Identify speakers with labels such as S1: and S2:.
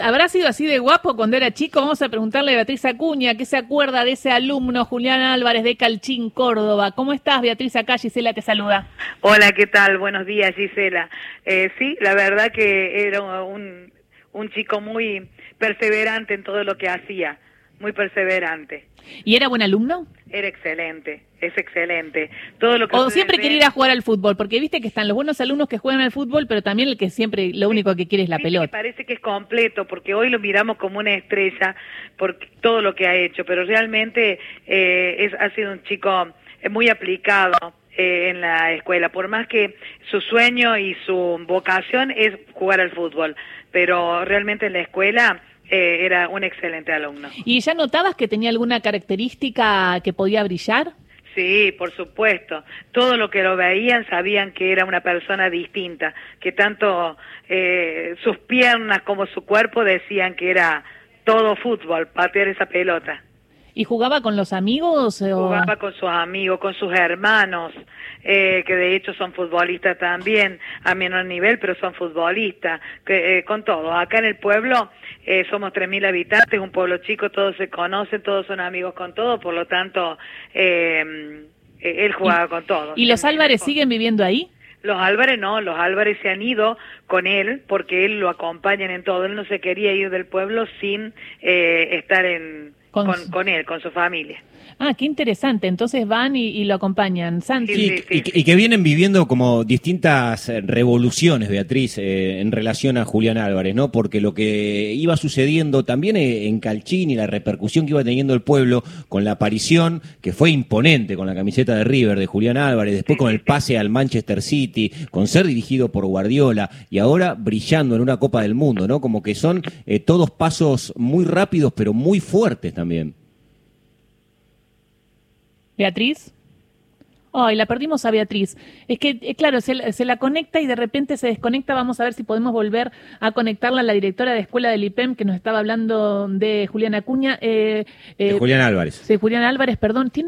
S1: ¿habrá sido así de guapo cuando era chico? Vamos a preguntarle a Beatriz Acuña, ¿qué se acuerda de ese alumno Julián Álvarez de Calchín, Córdoba? ¿Cómo estás, Beatriz? Acá Gisela te saluda.
S2: Hola, ¿qué tal? Buenos días, Gisela. Eh, sí, la verdad que era un, un chico muy perseverante en todo lo que hacía, muy perseverante.
S1: ¿Y era buen alumno?
S2: Era excelente, es excelente. Todo lo que
S1: o siempre quería ir a jugar al fútbol, porque viste que están los buenos alumnos que juegan al fútbol, pero también el que siempre lo único que quiere es la pelota. Me
S2: parece que es completo, porque hoy lo miramos como una estrella por todo lo que ha hecho, pero realmente eh, es, ha sido un chico muy aplicado eh, en la escuela, por más que su sueño y su vocación es jugar al fútbol, pero realmente en la escuela eh, era un excelente alumno.
S1: ¿Y ya notabas que tenía alguna característica que podía brillar?
S2: Sí, por supuesto. Todo lo que lo veían sabían que era una persona distinta, que tanto eh, sus piernas como su cuerpo decían que era todo fútbol, patear esa pelota.
S1: ¿Y jugaba con los amigos?
S2: O... Jugaba con sus amigos, con sus hermanos, eh, que de hecho son futbolistas también, a menor nivel, pero son futbolistas, que, eh, con todos. Acá en el pueblo eh, somos 3.000 habitantes, un pueblo chico, todos se conocen, todos son amigos con todos, por lo tanto, eh, él jugaba con todos.
S1: ¿Y los Álvarez siguen viviendo ahí?
S2: Los Álvarez no, los Álvarez se han ido con él porque él lo acompañan en todo. Él no se quería ir del pueblo sin eh, estar en, con, él, con su familia.
S1: Ah, qué interesante. Entonces van y, lo acompañan.
S3: Santi. y, que vienen viviendo como distintas eh, revoluciones, Beatriz, eh, en relación a Julián Álvarez, ¿no? Porque lo que iba sucediendo también eh, en Calchín y la repercusión que iba teniendo el pueblo con la aparición, que fue imponente con la camiseta de River de Julián Álvarez, después con el pase al Manchester City, con ser dirigido por Guardiola y ahora brillando en una Copa del Mundo, ¿no? Como que son todos pasos muy rápidos pero muy fuertes también.
S1: Beatriz. Ay, la perdimos a Beatriz. Es que, eh, claro, se, se, la conecta y de repente se desconecta. Vamos a ver si podemos volver a conectarla a la directora de escuela del IPEM que nos estaba hablando de Julián Acuña.
S3: Eh, eh, de Julián Álvarez.
S1: De Julián Álvarez, perdón. ¿Tiene